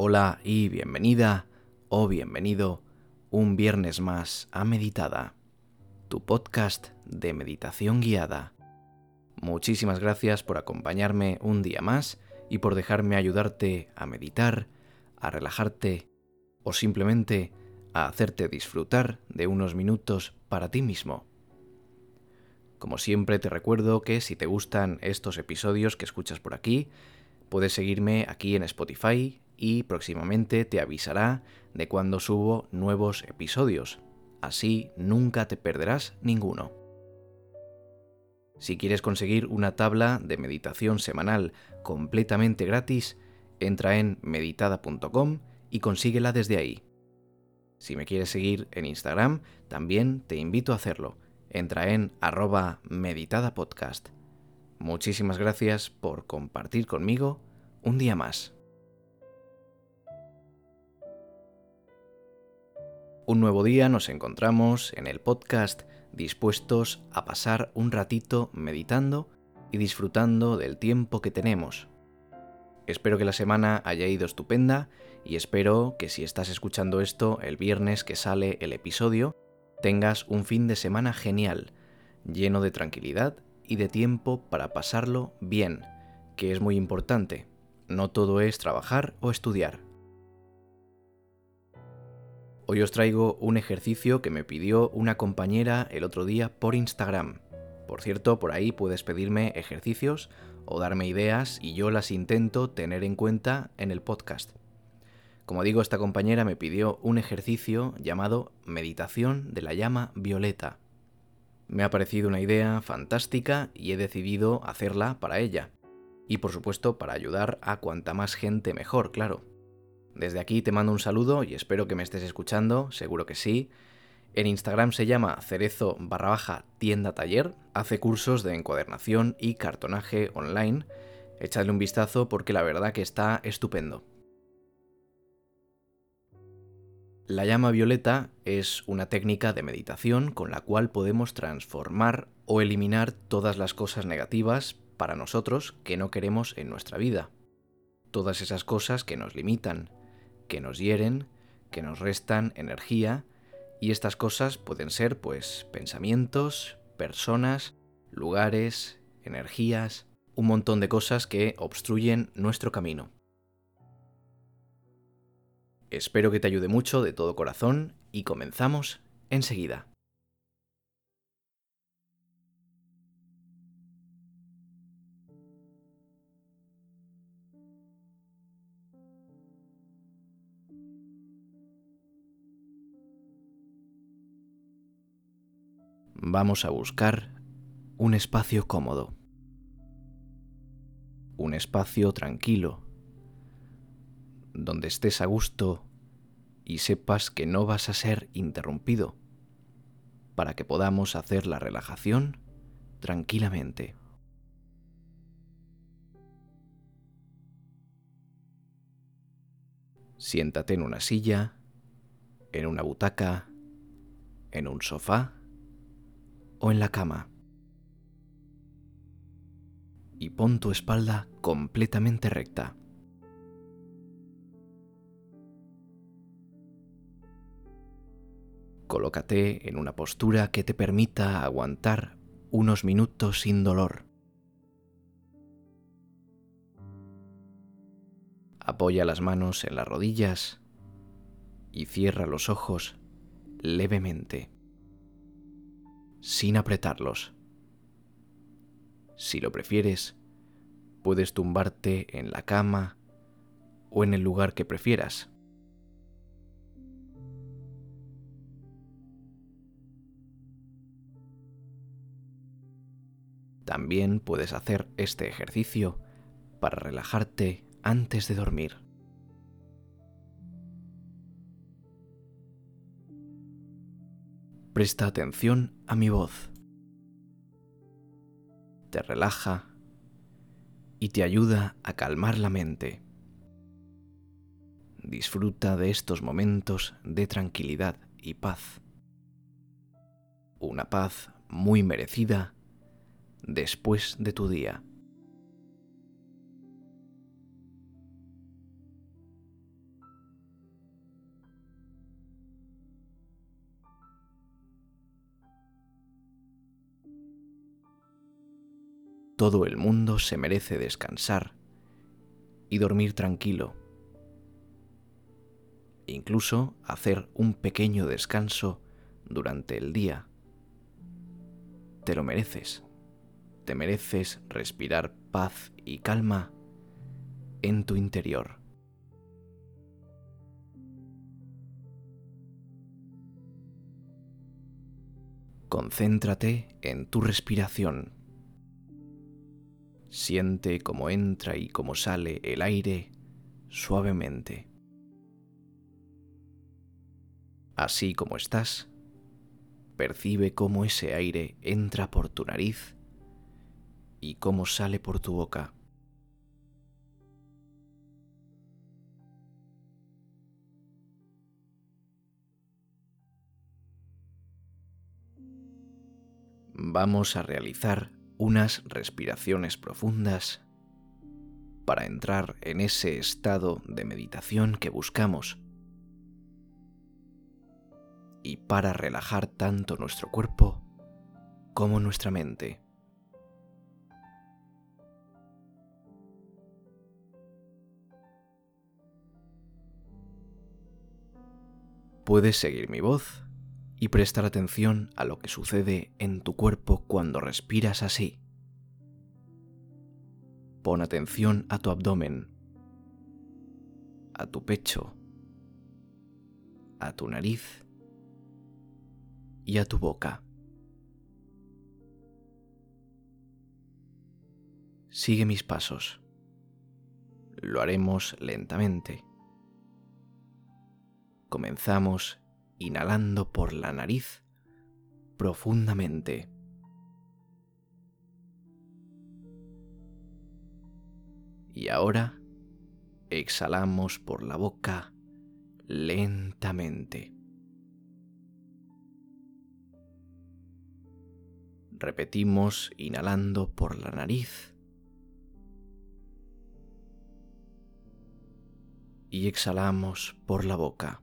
Hola y bienvenida o bienvenido un viernes más a Meditada, tu podcast de meditación guiada. Muchísimas gracias por acompañarme un día más y por dejarme ayudarte a meditar, a relajarte o simplemente a hacerte disfrutar de unos minutos para ti mismo. Como siempre te recuerdo que si te gustan estos episodios que escuchas por aquí, puedes seguirme aquí en Spotify, y próximamente te avisará de cuando subo nuevos episodios. Así nunca te perderás ninguno. Si quieres conseguir una tabla de meditación semanal completamente gratis, entra en meditada.com y consíguela desde ahí. Si me quieres seguir en Instagram, también te invito a hacerlo. Entra en arroba meditadapodcast. Muchísimas gracias por compartir conmigo un día más. Un nuevo día nos encontramos en el podcast dispuestos a pasar un ratito meditando y disfrutando del tiempo que tenemos. Espero que la semana haya ido estupenda y espero que si estás escuchando esto el viernes que sale el episodio, tengas un fin de semana genial, lleno de tranquilidad y de tiempo para pasarlo bien, que es muy importante. No todo es trabajar o estudiar. Hoy os traigo un ejercicio que me pidió una compañera el otro día por Instagram. Por cierto, por ahí puedes pedirme ejercicios o darme ideas y yo las intento tener en cuenta en el podcast. Como digo, esta compañera me pidió un ejercicio llamado Meditación de la llama violeta. Me ha parecido una idea fantástica y he decidido hacerla para ella. Y por supuesto para ayudar a cuanta más gente mejor, claro. Desde aquí te mando un saludo y espero que me estés escuchando, seguro que sí. En Instagram se llama cerezo barra baja tienda taller, hace cursos de encuadernación y cartonaje online. Echadle un vistazo porque la verdad que está estupendo. La llama violeta es una técnica de meditación con la cual podemos transformar o eliminar todas las cosas negativas para nosotros que no queremos en nuestra vida. Todas esas cosas que nos limitan, que nos hieren, que nos restan energía, y estas cosas pueden ser pues pensamientos, personas, lugares, energías, un montón de cosas que obstruyen nuestro camino. Espero que te ayude mucho de todo corazón y comenzamos enseguida. Vamos a buscar un espacio cómodo, un espacio tranquilo, donde estés a gusto y sepas que no vas a ser interrumpido, para que podamos hacer la relajación tranquilamente. Siéntate en una silla, en una butaca, en un sofá o en la cama. Y pon tu espalda completamente recta. Colócate en una postura que te permita aguantar unos minutos sin dolor. Apoya las manos en las rodillas y cierra los ojos levemente sin apretarlos. Si lo prefieres, puedes tumbarte en la cama o en el lugar que prefieras. También puedes hacer este ejercicio para relajarte antes de dormir. Presta atención a mi voz. Te relaja y te ayuda a calmar la mente. Disfruta de estos momentos de tranquilidad y paz. Una paz muy merecida después de tu día. Todo el mundo se merece descansar y dormir tranquilo. Incluso hacer un pequeño descanso durante el día. Te lo mereces. Te mereces respirar paz y calma en tu interior. Concéntrate en tu respiración. Siente cómo entra y cómo sale el aire suavemente. Así como estás, percibe cómo ese aire entra por tu nariz y cómo sale por tu boca. Vamos a realizar unas respiraciones profundas para entrar en ese estado de meditación que buscamos y para relajar tanto nuestro cuerpo como nuestra mente. Puedes seguir mi voz y prestar atención a lo que sucede en tu cuerpo cuando respiras así. Pon atención a tu abdomen, a tu pecho, a tu nariz y a tu boca. Sigue mis pasos. Lo haremos lentamente. Comenzamos inhalando por la nariz profundamente. Y ahora exhalamos por la boca lentamente. Repetimos inhalando por la nariz y exhalamos por la boca.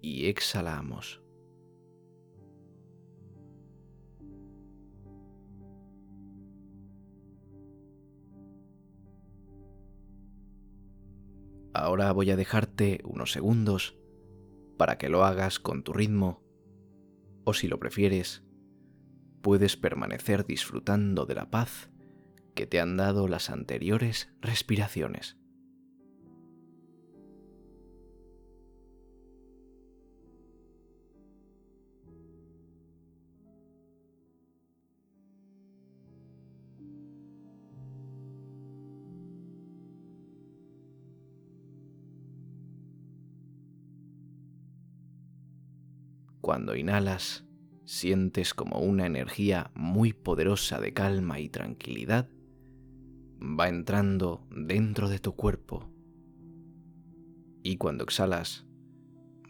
Y exhalamos. Ahora voy a dejarte unos segundos para que lo hagas con tu ritmo o si lo prefieres, puedes permanecer disfrutando de la paz que te han dado las anteriores respiraciones. Cuando inhalas, sientes como una energía muy poderosa de calma y tranquilidad va entrando dentro de tu cuerpo. Y cuando exhalas,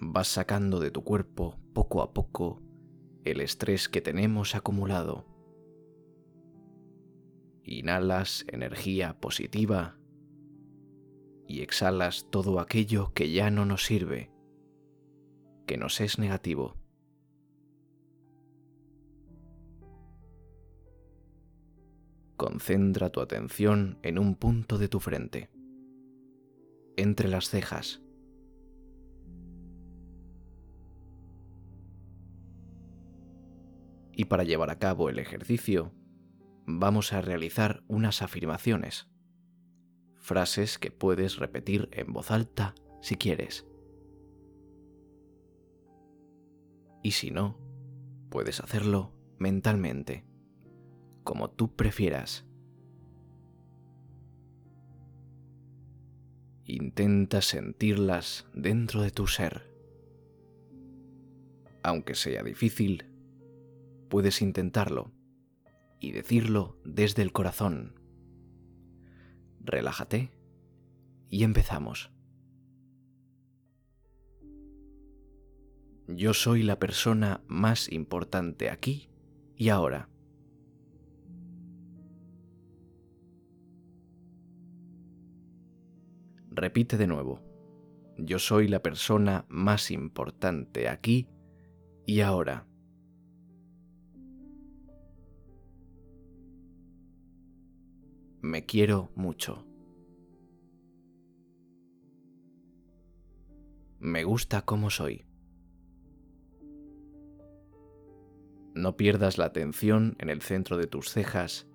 vas sacando de tu cuerpo poco a poco el estrés que tenemos acumulado. Inhalas energía positiva y exhalas todo aquello que ya no nos sirve, que nos es negativo. Concentra tu atención en un punto de tu frente, entre las cejas. Y para llevar a cabo el ejercicio, vamos a realizar unas afirmaciones, frases que puedes repetir en voz alta si quieres. Y si no, puedes hacerlo mentalmente como tú prefieras. Intenta sentirlas dentro de tu ser. Aunque sea difícil, puedes intentarlo y decirlo desde el corazón. Relájate y empezamos. Yo soy la persona más importante aquí y ahora. Repite de nuevo. Yo soy la persona más importante aquí y ahora. Me quiero mucho. Me gusta como soy. No pierdas la atención en el centro de tus cejas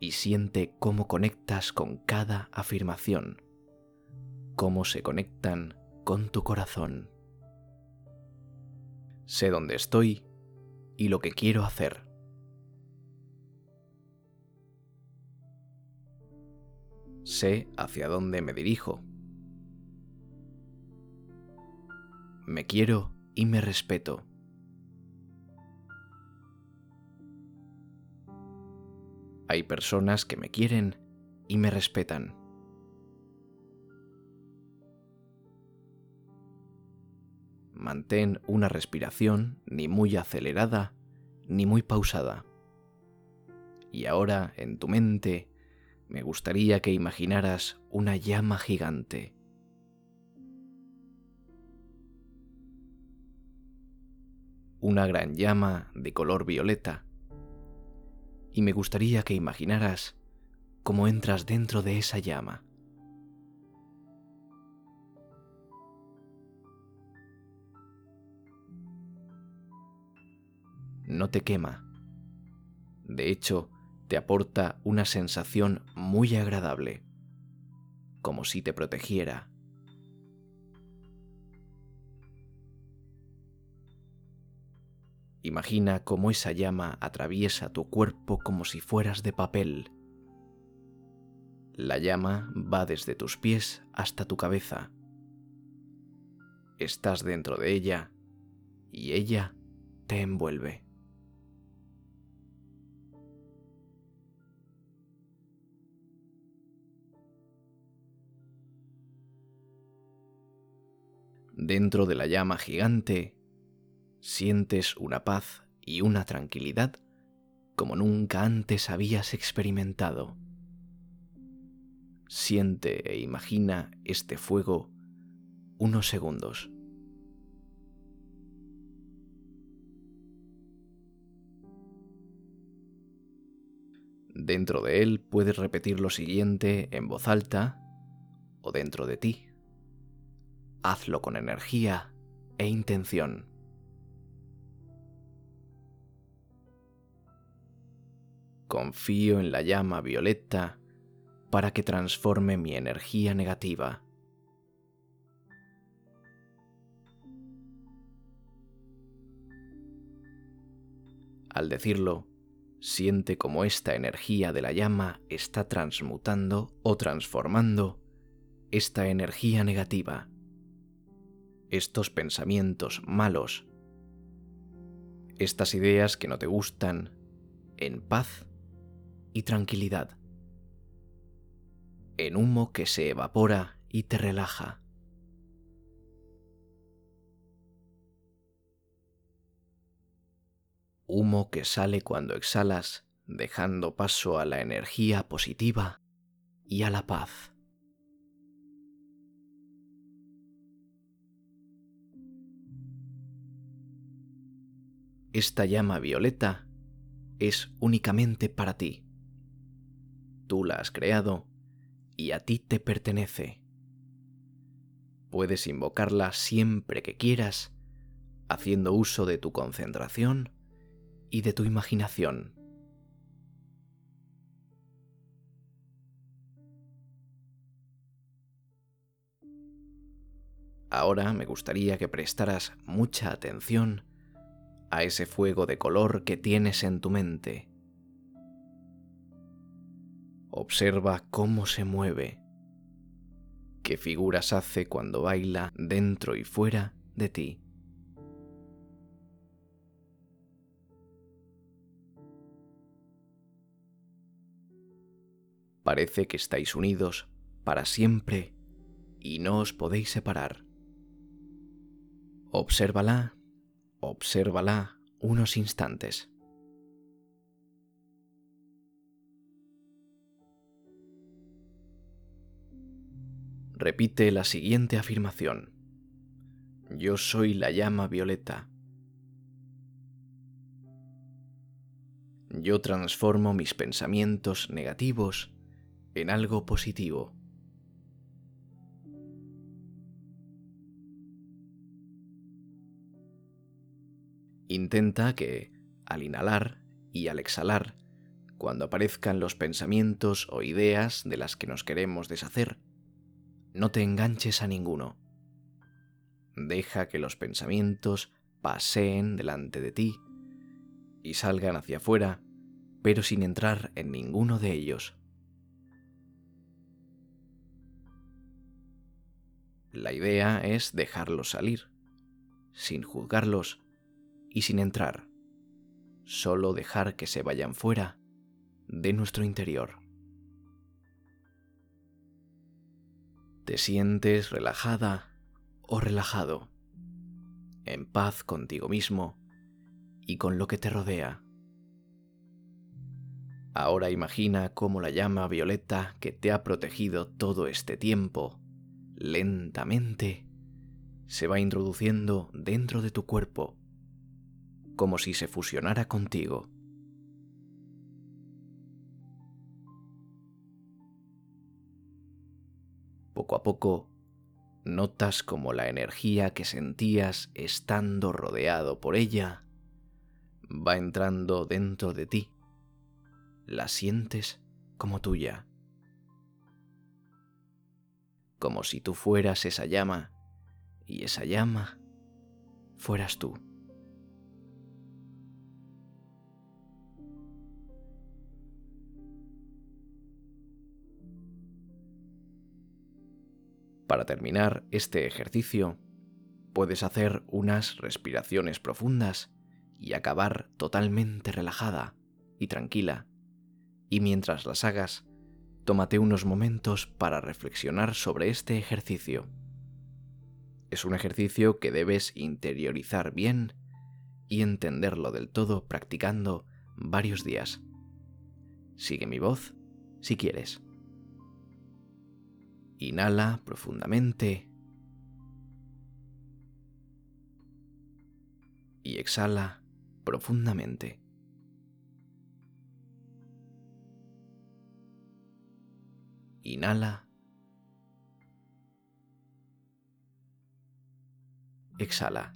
y siente cómo conectas con cada afirmación, cómo se conectan con tu corazón. Sé dónde estoy y lo que quiero hacer. Sé hacia dónde me dirijo. Me quiero y me respeto. Hay personas que me quieren y me respetan. Mantén una respiración ni muy acelerada ni muy pausada. Y ahora en tu mente me gustaría que imaginaras una llama gigante. Una gran llama de color violeta. Y me gustaría que imaginaras cómo entras dentro de esa llama. No te quema. De hecho, te aporta una sensación muy agradable, como si te protegiera. Imagina cómo esa llama atraviesa tu cuerpo como si fueras de papel. La llama va desde tus pies hasta tu cabeza. Estás dentro de ella y ella te envuelve. Dentro de la llama gigante, sientes una paz y una tranquilidad como nunca antes habías experimentado. Siente e imagina este fuego unos segundos. Dentro de él puedes repetir lo siguiente en voz alta o dentro de ti hazlo con energía e intención. Confío en la llama violeta para que transforme mi energía negativa. Al decirlo, siente como esta energía de la llama está transmutando o transformando esta energía negativa estos pensamientos malos, estas ideas que no te gustan, en paz y tranquilidad, en humo que se evapora y te relaja. Humo que sale cuando exhalas, dejando paso a la energía positiva y a la paz. Esta llama violeta es únicamente para ti. Tú la has creado y a ti te pertenece. Puedes invocarla siempre que quieras, haciendo uso de tu concentración y de tu imaginación. Ahora me gustaría que prestaras mucha atención a ese fuego de color que tienes en tu mente. Observa cómo se mueve, qué figuras hace cuando baila dentro y fuera de ti. Parece que estáis unidos para siempre y no os podéis separar. Obsérvala, obsérvala unos instantes. Repite la siguiente afirmación. Yo soy la llama violeta. Yo transformo mis pensamientos negativos en algo positivo. Intenta que, al inhalar y al exhalar, cuando aparezcan los pensamientos o ideas de las que nos queremos deshacer, no te enganches a ninguno. Deja que los pensamientos paseen delante de ti y salgan hacia afuera, pero sin entrar en ninguno de ellos. La idea es dejarlos salir, sin juzgarlos y sin entrar, solo dejar que se vayan fuera de nuestro interior. Te sientes relajada o relajado, en paz contigo mismo y con lo que te rodea. Ahora imagina cómo la llama violeta que te ha protegido todo este tiempo lentamente se va introduciendo dentro de tu cuerpo, como si se fusionara contigo. Poco a poco, notas como la energía que sentías estando rodeado por ella va entrando dentro de ti. La sientes como tuya como si tú fueras esa llama y esa llama fueras tú. Para terminar este ejercicio, puedes hacer unas respiraciones profundas y acabar totalmente relajada y tranquila. Y mientras las hagas, tómate unos momentos para reflexionar sobre este ejercicio. Es un ejercicio que debes interiorizar bien y entenderlo del todo practicando varios días. Sigue mi voz si quieres. Inhala profundamente y exhala profundamente. Inhala. Exhala.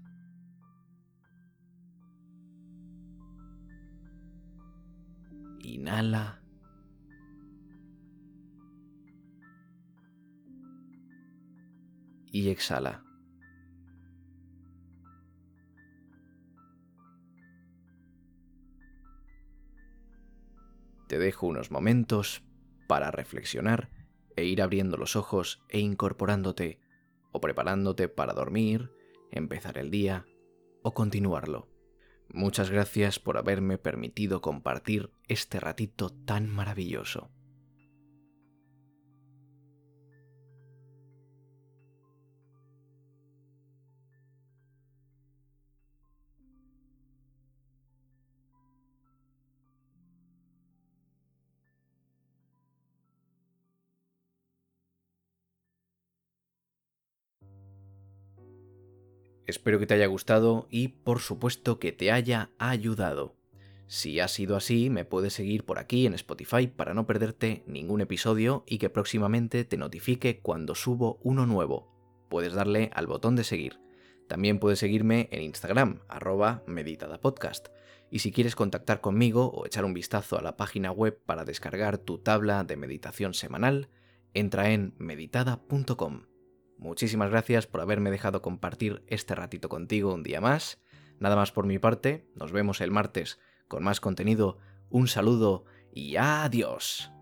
Inhala. Y exhala. Te dejo unos momentos para reflexionar e ir abriendo los ojos e incorporándote o preparándote para dormir, empezar el día o continuarlo. Muchas gracias por haberme permitido compartir este ratito tan maravilloso. Espero que te haya gustado y por supuesto que te haya ayudado. Si ha sido así, me puedes seguir por aquí en Spotify para no perderte ningún episodio y que próximamente te notifique cuando subo uno nuevo. Puedes darle al botón de seguir. También puedes seguirme en Instagram, arroba meditadapodcast. Y si quieres contactar conmigo o echar un vistazo a la página web para descargar tu tabla de meditación semanal, entra en meditada.com. Muchísimas gracias por haberme dejado compartir este ratito contigo un día más. Nada más por mi parte, nos vemos el martes con más contenido. Un saludo y adiós.